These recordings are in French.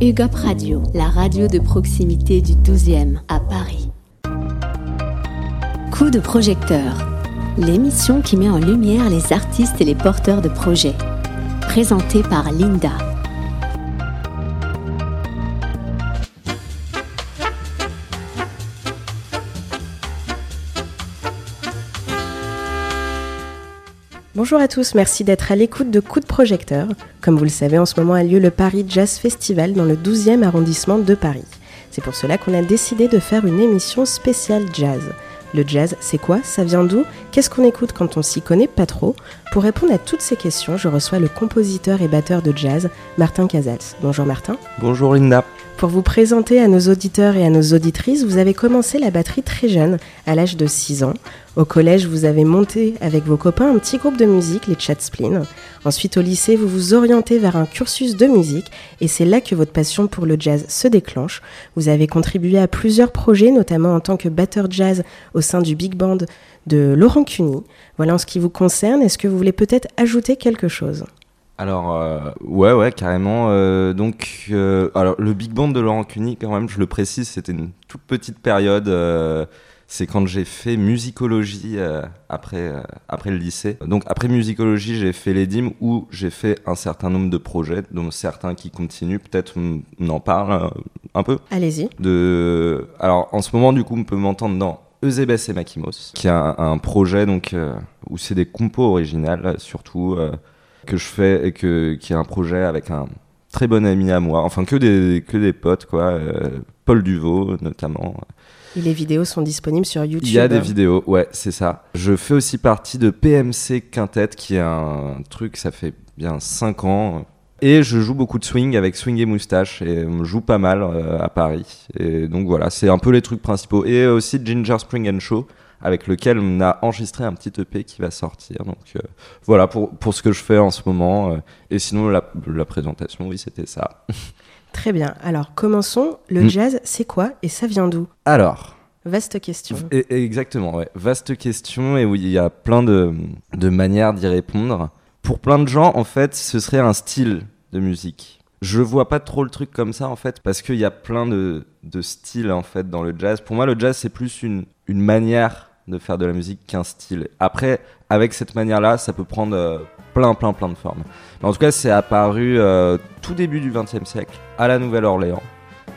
UGOP Radio, la radio de proximité du 12e à Paris. Coup de projecteur, l'émission qui met en lumière les artistes et les porteurs de projets. Présentée par Linda. Bonjour à tous, merci d'être à l'écoute de Coup de projecteur. Comme vous le savez, en ce moment a lieu le Paris Jazz Festival dans le 12e arrondissement de Paris. C'est pour cela qu'on a décidé de faire une émission spéciale jazz. Le jazz, c'est quoi? Ça vient d'où? Qu'est-ce qu'on écoute quand on s'y connaît pas trop? Pour répondre à toutes ces questions, je reçois le compositeur et batteur de jazz, Martin Casals. Bonjour Martin. Bonjour Linda. Pour vous présenter à nos auditeurs et à nos auditrices, vous avez commencé la batterie très jeune, à l'âge de 6 ans. Au collège, vous avez monté avec vos copains un petit groupe de musique, les Chatsplin. Ensuite, au lycée, vous vous orientez vers un cursus de musique et c'est là que votre passion pour le jazz se déclenche. Vous avez contribué à plusieurs projets, notamment en tant que batteur jazz au sein du big band de Laurent Cuny. Voilà en ce qui vous concerne. Est-ce que vous voulez peut-être ajouter quelque chose? Alors euh, ouais ouais carrément euh, donc euh, alors le big band de Laurent Cuny quand même je le précise c'était une toute petite période c'est quand j'ai fait musicologie après après le lycée. Donc après musicologie j'ai fait les dîmes où j'ai fait un certain nombre de projets dont certains qui continuent peut-être on en parle un peu. Allez-y. De alors en ce moment du coup on peut m'entendre dans Eusebes et Makimos qui a un, projet donc où c'est des compos originales surtout que je fais et que, qui est un projet avec un très bon ami à moi, enfin que des, que des potes, quoi. Euh, Paul Duvaux, notamment. Et les vidéos sont disponibles sur YouTube. Il y a des vidéos, ouais, c'est ça. Je fais aussi partie de PMC Quintet, qui est un truc, ça fait bien 5 ans. Et je joue beaucoup de swing avec Swing et Moustache, et on joue pas mal euh, à Paris. Et donc voilà, c'est un peu les trucs principaux. Et aussi Ginger Spring and Show, avec lequel on a enregistré un petit EP qui va sortir. Donc euh, voilà pour, pour ce que je fais en ce moment. Euh, et sinon, la, la présentation, oui, c'était ça. Très bien. Alors, commençons. Le mm. jazz, c'est quoi et ça vient d'où? Alors. Vaste question. Et, exactement, ouais. Vaste question. Et oui, il y a plein de, de manières d'y répondre. Pour plein de gens, en fait, ce serait un style de musique. Je vois pas trop le truc comme ça en fait parce qu'il y a plein de, de styles en fait dans le jazz. Pour moi, le jazz c'est plus une, une manière de faire de la musique qu'un style. Après, avec cette manière-là, ça peut prendre euh, plein, plein, plein de formes. Mais en tout cas, c'est apparu euh, tout début du XXe siècle, à la Nouvelle-Orléans.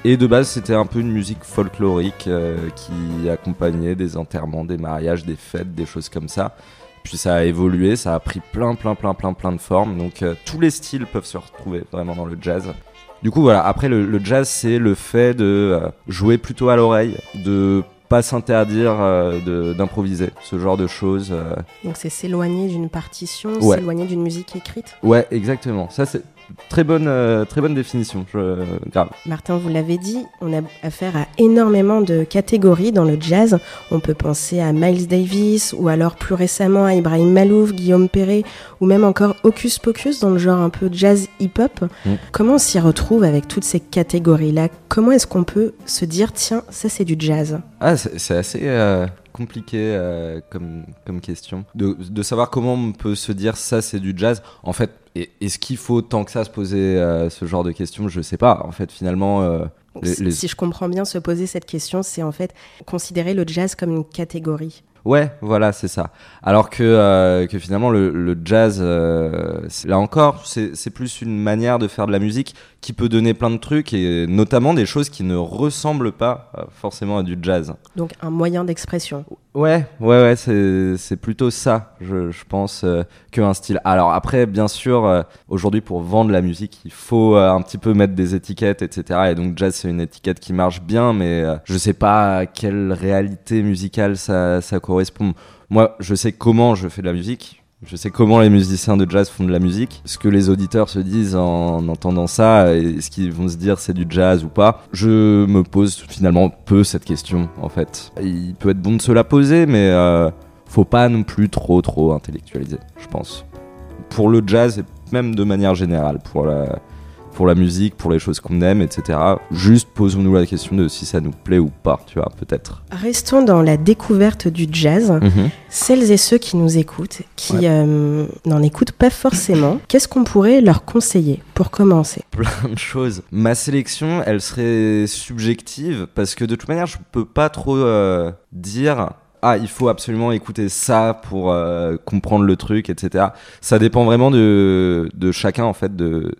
Et de base, c'était un peu une musique folklorique euh, qui accompagnait des enterrements, des mariages, des fêtes, des choses comme ça. Puis ça a évolué, ça a pris plein, plein, plein, plein, plein de formes. Donc tous les styles peuvent se retrouver vraiment dans le jazz. Du coup, voilà. Après, le, le jazz, c'est le fait de jouer plutôt à l'oreille, de pas s'interdire euh, d'improviser, ce genre de choses. Euh. Donc c'est s'éloigner d'une partition, s'éloigner d'une musique écrite Ouais, exactement. Ça, c'est Très bonne, euh, très bonne définition, je, grave. Martin, vous l'avez dit, on a affaire à énormément de catégories dans le jazz. On peut penser à Miles Davis ou alors plus récemment à Ibrahim Malouf, Guillaume Perret ou même encore Hocus Pocus dans le genre un peu jazz hip-hop. Mm. Comment on s'y retrouve avec toutes ces catégories-là? Comment est-ce qu'on peut se dire, tiens, ça c'est du jazz? Ah, c'est assez... Euh, compliqué euh, comme, comme question. De, de, savoir comment on peut se dire ça c'est du jazz. En fait, est-ce qu'il faut tant que ça se poser euh, ce genre de questions? Je sais pas. En fait, finalement. Euh, si je comprends bien, se poser cette question, c'est en fait considérer le jazz comme une catégorie. Ouais, voilà, c'est ça. Alors que, euh, que finalement, le, le jazz, euh, là encore, c'est plus une manière de faire de la musique qui peut donner plein de trucs et notamment des choses qui ne ressemblent pas euh, forcément à du jazz. Donc un moyen d'expression. Ouais, ouais, ouais, c'est plutôt ça, je, pense, euh, qu'un style. Alors après, bien sûr, euh, aujourd'hui, pour vendre la musique, il faut un petit peu mettre des étiquettes, etc. Et donc jazz, c'est une étiquette qui marche bien, mais je sais pas à quelle réalité musicale ça, ça correspond. Moi, je sais comment je fais de la musique. Je sais comment les musiciens de jazz font de la musique. Ce que les auditeurs se disent en entendant ça, est-ce qu'ils vont se dire c'est du jazz ou pas Je me pose finalement peu cette question en fait. Il peut être bon de se la poser, mais euh, faut pas non plus trop trop intellectualiser, je pense. Pour le jazz et même de manière générale, pour la, pour la musique, pour les choses qu'on aime, etc. Juste posons-nous la question de si ça nous plaît ou pas, tu vois, peut-être. Restons dans la découverte du jazz. Mhm. Celles et ceux qui nous écoutent, qui euh, n'en écoutent pas forcément, qu'est-ce qu'on pourrait leur conseiller pour commencer? Plein de choses. Ma sélection, elle serait subjective parce que de toute manière, je peux pas trop euh, dire ah, il faut absolument écouter ça pour euh, comprendre le truc, etc. Ça dépend vraiment de, de chacun, en fait, de,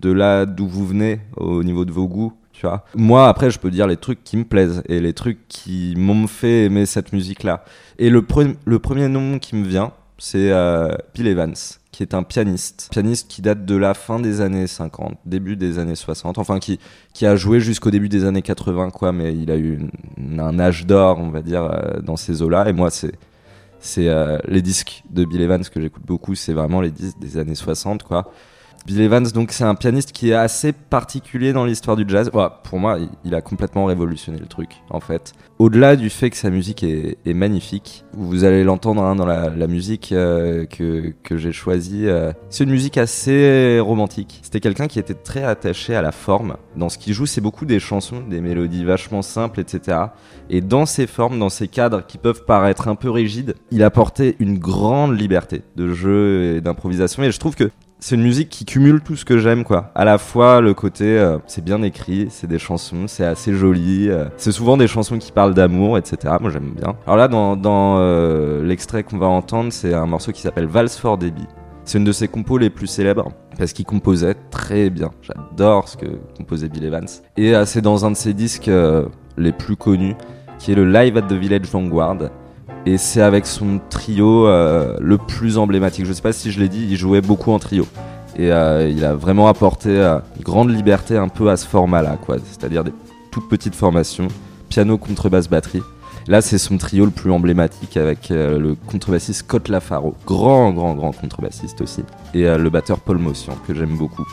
de là d'où vous venez au niveau de vos goûts. Tu vois. Moi, après, je peux dire les trucs qui me plaisent et les trucs qui m'ont fait aimer cette musique-là. Et le, le premier nom qui me vient, c'est euh, Bill Evans, qui est un pianiste. Pianiste qui date de la fin des années 50, début des années 60, enfin qui, qui a joué jusqu'au début des années 80, quoi, mais il a eu un âge d'or, on va dire, euh, dans ces eaux-là. Et moi, c'est c'est euh, les disques de Bill Evans que j'écoute beaucoup, c'est vraiment les disques des années 60, quoi. Bill Evans, donc c'est un pianiste qui est assez particulier dans l'histoire du jazz. pour moi, il a complètement révolutionné le truc, en fait. Au-delà du fait que sa musique est, magnifique, vous allez l'entendre hein, dans la, musique euh, que, que j'ai choisie. Euh, c'est une musique assez romantique. C'était quelqu'un qui était très attaché à la forme. Dans ce qu'il joue, c'est beaucoup des chansons, des mélodies vachement simples, etc. Et dans ces formes, dans ces cadres qui peuvent paraître un peu rigides, il apportait une grande liberté de jeu et d'improvisation. Et je trouve que c'est une musique qui cumule tout ce que j'aime quoi. À la fois le côté euh, c'est bien écrit, c'est des chansons, c'est assez joli, euh, c'est souvent des chansons qui parlent d'amour, etc. Moi j'aime bien. Alors là dans, euh, l'extrait qu'on va entendre, c'est un morceau qui s'appelle Vals for Debbie. C'est une de ses compos les plus célèbres parce qu'il composait très bien. J'adore ce que composait Bill Evans. Et c'est dans un de ses disques les plus connus qui est le Live at the Village Vanguard et c'est avec son trio euh, le plus emblématique. Je sais pas si je l'ai dit, il jouait beaucoup en trio. Et euh, il a vraiment apporté euh, une grande liberté un peu à ce format-là, quoi. C'est-à-dire des toutes petites formations, piano, contrebasse, batterie. Là, c'est son trio le plus emblématique avec le contrebassiste Scott Lafaro, grand, grand, grand contrebassiste aussi, et le batteur Paul Motion, que j'aime beaucoup.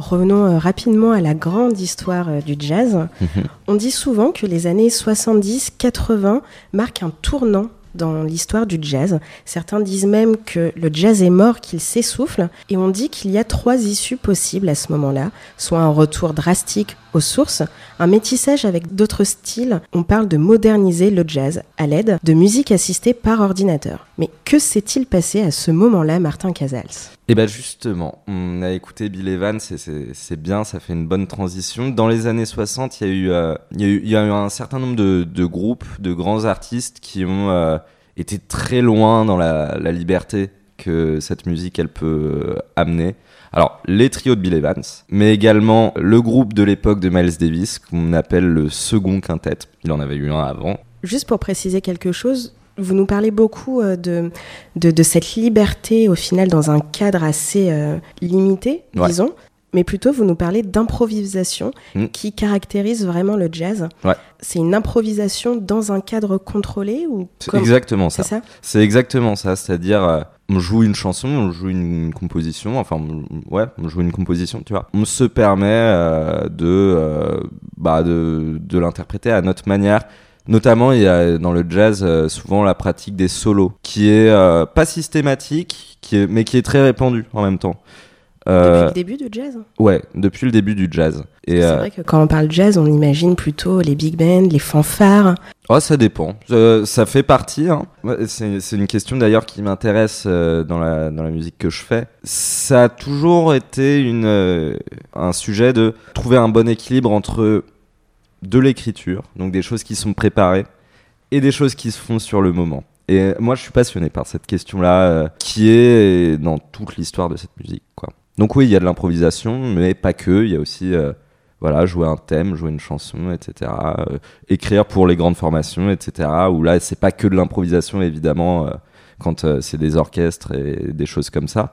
Revenons euh, rapidement à la grande histoire euh, du jazz. Mhm. On dit souvent que les années 70-80 marquent un tournant dans l'histoire du jazz. Certains disent même que le jazz est mort, qu'il s'essouffle, et on dit qu'il y a trois issues possibles à ce moment-là, soit un retour drastique aux sources, un métissage avec d'autres styles, on parle de moderniser le jazz à l'aide de musique assistée par ordinateur. Mais que s'est-il passé à ce moment-là, Martin Casals? Eh bien justement, on a écouté Bill Evans et c'est bien, ça fait une bonne transition. Dans les années 60, il y a eu, euh, il y a eu, un certain nombre de, groupes, de grands artistes qui ont euh, été très loin dans la, la liberté que cette musique elle peut euh, amener. Alors, les trios de Bill Evans, mais également le groupe de l'époque de Miles Davis, qu'on appelle le second quintet. Il en avait eu un avant. Juste pour préciser quelque chose, vous nous parlez beaucoup euh, de, de, cette liberté, au final, dans un cadre assez euh, limité, disons mais plutôt vous nous parlez d'improvisation mm. qui caractérise vraiment le jazz. C'est une improvisation dans un cadre contrôlé ou C'est exactement ça. C'est exactement ça, c'est-à-dire euh, on joue une chanson, on joue une composition, enfin ouais, on joue une composition, tu vois. On se permet euh, de, bah, de, de l'interpréter à notre manière. Notamment, il y a dans le jazz souvent la pratique des solos, qui est pas systématique, qui est, mais qui est très répandue en même temps. Euh, depuis le début du jazz Ouais, depuis le début du jazz. Et c'est euh, vrai que quand on parle jazz, on imagine plutôt les big bands, les fanfares. Oh, ça dépend. ça fait partie. Hein. C'est une question d'ailleurs qui m'intéresse euh, dans, la, dans la musique que je fais. Ça a toujours été une, un sujet de trouver un bon équilibre entre de l'écriture, donc des choses qui sont préparées, et des choses qui se font sur le moment. Et moi, je suis passionné par cette question-là, qui est dans toute l'histoire de cette musique, quoi. Donc oui, il y a de l'improvisation, mais pas que. Il y a aussi euh, voilà, jouer un thème, jouer une chanson, etc. Euh, écrire pour les grandes formations, etc. Où là, c'est pas que de l'improvisation, évidemment, euh, quand euh, c'est des orchestres et des choses comme ça.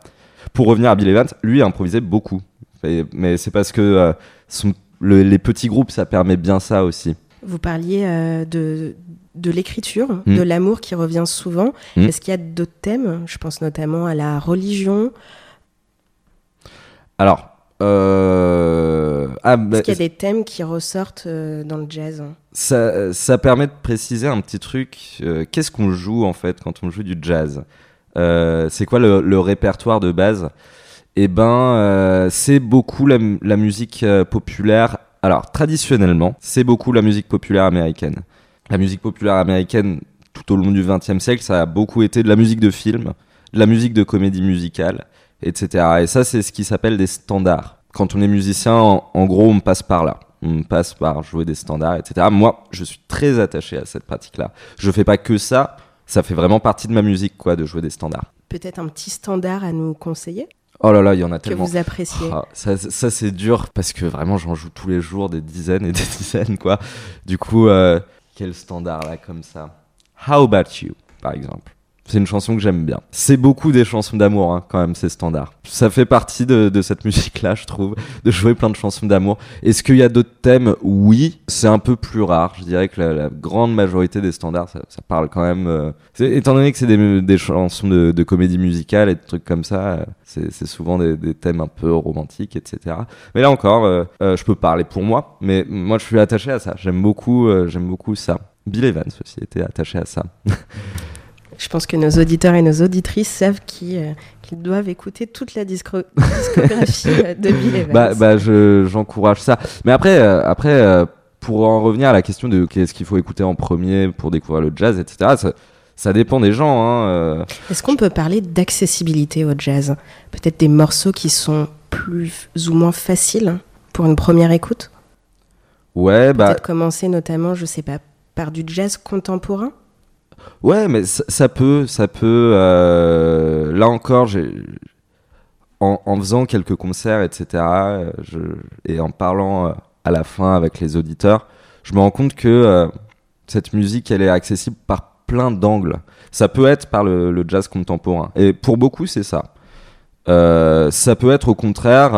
Pour revenir à Bill Evans, lui improvisait beaucoup. Et- mais c'est parce que euh, son- le- les petits groupes, ça permet bien ça aussi. Vous parliez euh, de, de l'écriture, Mm. de l'amour qui revient souvent. Mm. Est-ce qu'il y a d'autres thèmes? Je pense notamment à la religion. Alors, euh... ah, bah, Est-ce qu'il y a des thèmes qui ressortent euh, dans le jazz? Ça, ça permet de préciser un petit truc. Qu'est-ce qu'on joue en fait quand on joue du jazz? C'est quoi le, le répertoire de base? Eh ben, euh, c'est beaucoup la, mu- la musique euh, populaire. Alors, traditionnellement, c'est beaucoup la musique populaire américaine. La musique populaire américaine, tout au long du XXe siècle, ça a beaucoup été de la musique de film, de la musique de comédie musicale, etc. Et ça, c'est ce qui s'appelle des standards. Quand on est musicien, en, en gros, on passe par là. On passe par jouer des standards, etc. Moi, je suis très attaché à cette pratique-là. Je fais pas que ça. Ça fait vraiment partie de ma musique, quoi, de jouer des standards. Peut-être un petit standard à nous conseiller? Oh là là, il y en a que tellement. vous appréciez Ah, ça, ça, c'est dur parce que vraiment j'en joue tous les jours des dizaines et des dizaines quoi. Du coup, euh, quel standard là comme ça? How about you par exemple? C'est une chanson que j'aime bien. C'est beaucoup des chansons d'amour hein, quand même ces standards. Ça fait partie de, de cette musique là je trouve de jouer plein de chansons d'amour. Est-ce qu'il y a d'autres thèmes? Oui, c'est un peu plus rare. Je dirais que la, la grande majorité des standards ça, ça parle quand même. euh, c'est- étant donné que c'est des, des chansons de, de comédie musicale et des trucs comme ça, euh, c'est c'est souvent des, des thèmes un peu romantiques, etc. Mais là encore, euh, euh, je peux parler pour moi, mais moi je suis attaché à ça. J'aime beaucoup, euh, j'aime beaucoup ça. Bill Evans aussi était attaché à ça. Je pense que nos auditeurs et nos auditrices savent qu'ils euh, doivent écouter toute la discographie euh, de Bill Evans. bah, bah je- j'encourage ça. Mais après, euh, après, pour en revenir à la question de qu'est-ce qu'il faut écouter en premier pour découvrir le jazz, etc. Ça, ça dépend des gens. Hein. Est-ce qu'on peut parler d'accessibilité au jazz? Peut-être des morceaux qui sont plus ou moins faciles pour une première écoute? Ouais, bah, Peut-être commencer notamment, je sais pas, par du jazz contemporain? Ouais, mais ça, peut, ça peut. euh, là encore, en, faisant quelques concerts, etc., et en parlant euh, à la fin avec les auditeurs, je me rends compte que euh, cette musique, elle est accessible par plein d'angles. Ça peut être par le, jazz contemporain, et pour beaucoup, c'est ça. Ça peut être au contraire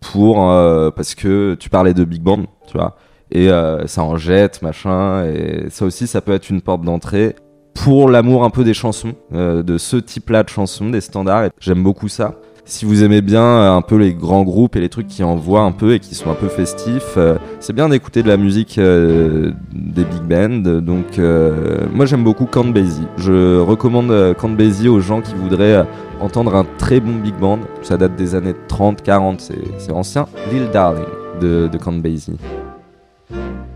pour parce que tu parlais de big band, tu vois et euh, ça en jette, machin, et ça aussi, ça peut être une porte d'entrée pour l'amour un peu des chansons, euh, de ce type-là de chansons, des standards, j'aime beaucoup ça. Si vous aimez bien euh, un peu les grands groupes et les trucs qui envoient un peu et qui sont un peu festifs, c'est bien d'écouter de la musique des big bands. Donc moi j'aime beaucoup Count. Je recommande Count aux gens qui voudraient entendre un très bon big band. Ça date des années 30, 40, c'est ancien. Lil Darling de, de. Música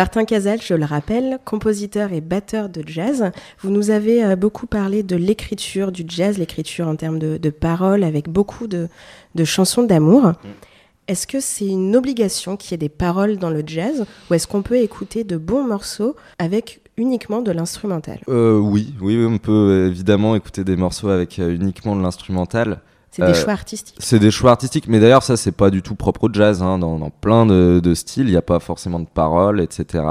Martin Casal, je le rappelle, compositeur et batteur de jazz. Vous nous avez euh, beaucoup parlé de l'écriture du jazz, l'écriture en termes de, de paroles, avec beaucoup de, de chansons d'amour. Est-ce que c'est une obligation qu'il y ait des paroles dans le jazz ou est-ce qu'on peut écouter de bons morceaux avec uniquement de l'instrumental? Euh, oui, oui, on peut évidemment écouter des morceaux avec euh, uniquement de l'instrumental. C'est des choix artistiques. C'est des choix artistiques, mais d'ailleurs ça c'est pas du tout propre au jazz. Hein. Dans, dans, plein de, de styles, il n'y a pas forcément de paroles, etc.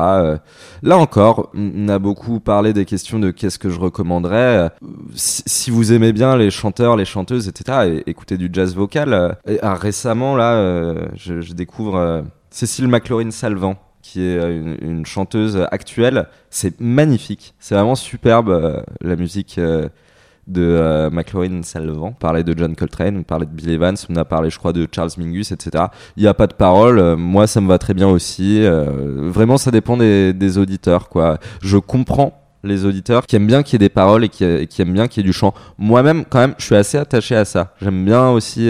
là encore, on a beaucoup parlé des questions de qu'est-ce que je recommanderais. Si, si, vous aimez bien les chanteurs, les chanteuses, etc. Et, écoutez du jazz vocal. Et, ah, récemment là, je, je, découvre Cécile McLaurin-Salvant qui est une, une chanteuse actuelle. C'est magnifique. C'est vraiment superbe la musique de euh, McLaurin Salvant, on parlait de John Coltrane, on parlait de Bill Evans, on a parlé, je crois, de Charles Mingus, etc. Il n'y a pas de parole, euh, moi ça me va très bien aussi. Euh, vraiment, ça dépend des, auditeurs, quoi. Je comprends les auditeurs qui aiment bien qu'il y ait des paroles et qui, aiment bien qu'il y ait du chant. Moi-même, quand même, je suis assez attaché à ça. J'aime bien aussi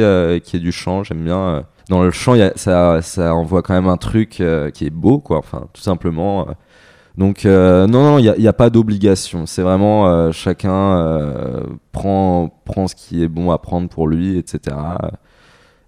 qu'il y ait du chant, j'aime bien. dans le chant, ça, ça envoie quand même un truc qui est beau, quoi. Enfin, tout simplement donc euh, non, non, il n'y a, pas d'obligation. C'est vraiment euh, chacun euh, prend, prend ce qui est bon à prendre pour lui, etc.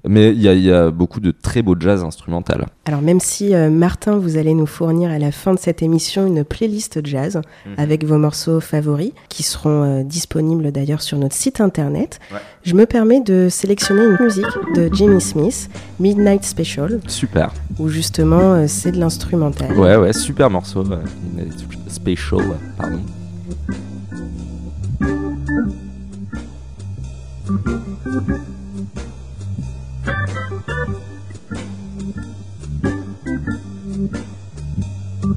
Mais il y, a beaucoup de très beaux jazz instrumental. Alors même si euh, Martin, vous allez nous fournir à la fin de cette émission une playlist jazz mhm. avec vos morceaux favoris, qui seront euh, disponibles d'ailleurs sur notre site internet, je me permets de sélectionner une musique de Jimmy Smith, Midnight Special. Super. Où justement euh, c'est de l'instrumental. Ouais, ouais, super morceau. Midnight Special, pardon.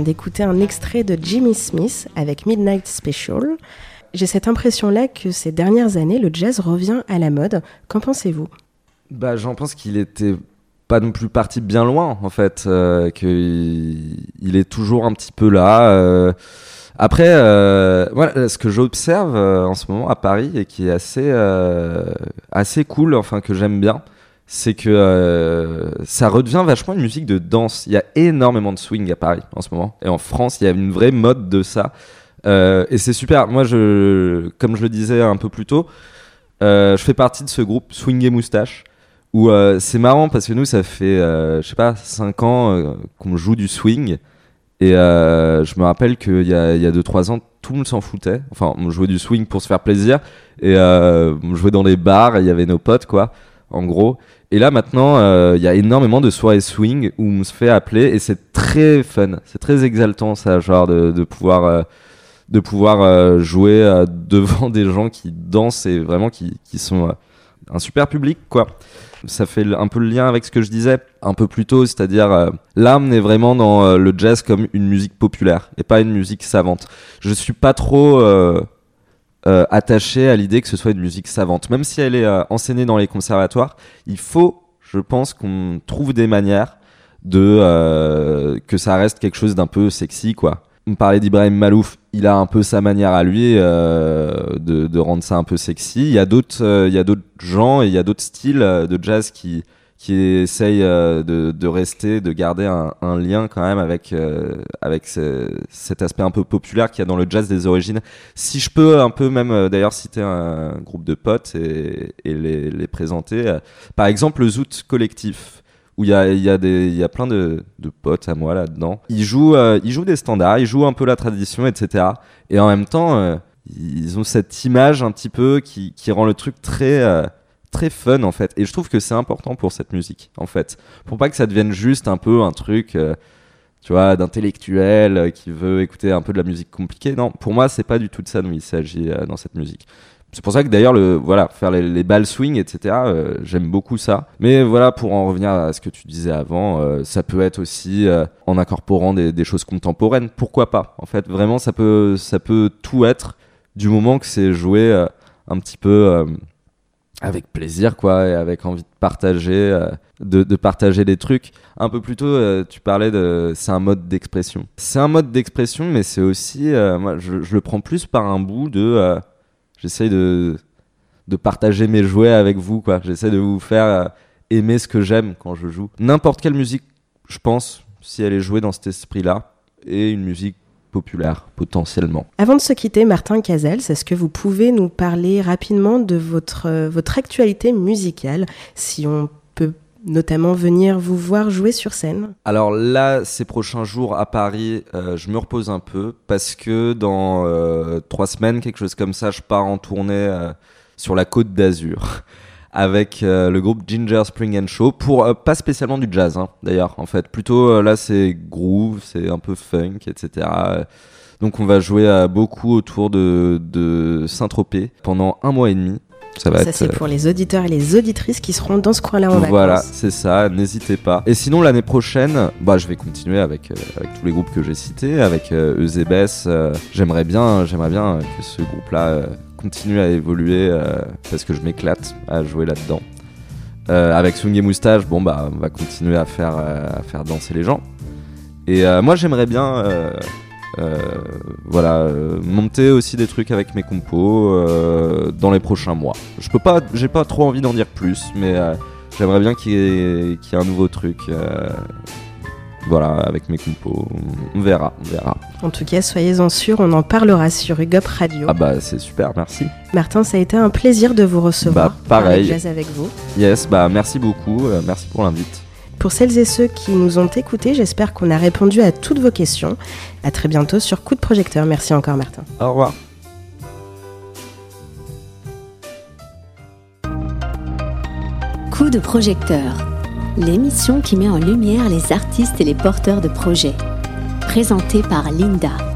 d'écouter un extrait de Jimmy Smith avec Midnight Special. J'ai cette impression-là que ces dernières années, le jazz revient à la mode. Qu'en pensez-vous? Bah, j'en pense qu'il était pas non plus parti bien loin, en fait, euh, qu'il il est toujours un petit peu là. Euh. Après, euh, voilà, ce que j'observe en ce moment à Paris et qui est assez, assez cool, enfin que j'aime bien, c'est que euh, ça redevient vachement une musique de danse. Il y a énormément de swing à Paris en ce moment. Et en France, il y a une vraie mode de ça. Euh, et c'est super. Moi, comme je le disais un peu plus tôt, euh, je fais partie de ce groupe Swing et Moustache. Où c'est marrant parce que nous, ça fait, je sais pas, 5 ans qu'on joue du swing. Et je me rappelle qu'il y a 2-3 ans, tout le monde s'en foutait. Enfin, on jouait du swing pour se faire plaisir. Et on jouait dans des bars et il y avait nos potes, quoi en gros. Et là maintenant, euh, il y a énormément de soirées swing où on se fait appeler et c'est très fun, c'est très exaltant ça, genre de, pouvoir euh, de pouvoir euh, jouer devant des gens qui dansent et vraiment qui, qui sont un super public quoi. Ça fait un peu le lien avec ce que je disais un peu plus tôt, c'est-à-dire l'âme est vraiment dans le jazz comme une musique populaire et pas une musique savante. Je suis pas trop euh, attaché à l'idée que ce soit une musique savante. Même si elle est euh, enseignée dans les conservatoires, il faut, je pense, qu'on trouve des manières de euh, que ça reste quelque chose d'un peu sexy, quoi. On parlait d'Ibrahim Malouf, il a un peu sa manière à lui de, rendre ça un peu sexy. Il y a d'autres, il y a d'autres gens et il y a d'autres styles de jazz qui qui essaye euh, de, de, rester, de garder un, un, lien quand même avec euh, avec cet aspect un peu populaire qu'il y a dans le jazz des origines. Si je peux un peu même euh, d'ailleurs citer un groupe de potes et, et les, les, présenter, par exemple le Zoot Collectif où il y a, y, a y a plein de, de potes à moi là-dedans. Ils jouent, ils jouent des standards, ils jouent un peu la tradition, etc. Et en même temps, ils ont cette image un petit peu qui, qui rend le truc très très fun en fait. Et je trouve que c'est important pour cette musique en fait. Pour pas que ça devienne juste un peu un truc, euh, tu vois, d'intellectuel euh, qui veut écouter un peu de la musique compliquée. Non, pour moi, c'est pas du tout de ça dont il s'agit euh, dans cette musique. c'est pour ça que d'ailleurs, le, voilà, faire les, les balles swing, etc., j'aime beaucoup ça. Mais voilà, pour en revenir à ce que tu disais avant, ça peut être aussi en incorporant des, des, choses contemporaines. Pourquoi pas En fait, vraiment, ça peut, ça peut tout être du moment que c'est joué un petit peu avec plaisir, quoi, et avec envie de partager, de, de, partager des trucs. Un peu plus tôt, tu parlais de, c'est un mode d'expression. C'est un mode d'expression, mais c'est aussi, moi, je, le prends plus par un bout de j'essaye de, de partager mes jouets avec vous, quoi. J'essaie de vous faire euh, aimer ce que j'aime quand je joue. N'importe quelle musique, je pense, si elle est jouée dans cet esprit-là, est une musique populaire potentiellement. Avant de se quitter, Martin Cazels, est-ce que vous pouvez nous parler rapidement de votre, euh, votre actualité musicale, si on peut notamment venir vous voir jouer sur scène? Alors là, ces prochains jours à Paris, euh, je me repose un peu parce que dans euh, trois semaines, quelque chose comme ça, je pars en tournée sur la côte d'Azur avec euh, le groupe Ginger Spring and Show pour euh, pas spécialement du jazz hein, d'ailleurs en fait plutôt euh, là c'est groove c'est un peu funk etc donc on va jouer beaucoup autour de, de Saint-Tropez pendant un mois et demi ça, va ça c'est pour les auditeurs et les auditrices qui seront dans ce coin-là en vacances. Voilà, c'est ça, n'hésitez pas. Et sinon, l'année prochaine, bah, je vais continuer avec, euh, avec tous les groupes que j'ai cités, avec euh, Eusebes. Euh, j'aimerais bien, j'aimerais bien que ce groupe-là continue à évoluer parce que je m'éclate à jouer là-dedans. avec Swing et Moustache, bon, bah, on va continuer à faire, à faire danser les gens. Et moi, j'aimerais bien euh, voilà, euh, monter aussi des trucs avec mes compos euh, dans les prochains mois. Je peux pas, j'ai pas trop envie d'en dire plus, mais j'aimerais bien qu'il y, ait un nouveau truc voilà, avec mes compos. On verra, on verra. En tout cas, soyez-en sûrs, on en parlera sur UGOP Radio. Ah bah c'est super, merci. Martin, ça a été un plaisir de vous recevoir. Bah, pareil. avec vous. Yes, bah merci beaucoup, merci pour l'invite. Pour celles et ceux qui nous ont écoutés, j'espère qu'on a répondu à toutes vos questions. À très bientôt sur Coup de projecteur. Merci encore Martin. Au revoir. Coup de projecteur, l'émission qui met en lumière les artistes et les porteurs de projets. Présentée par Linda.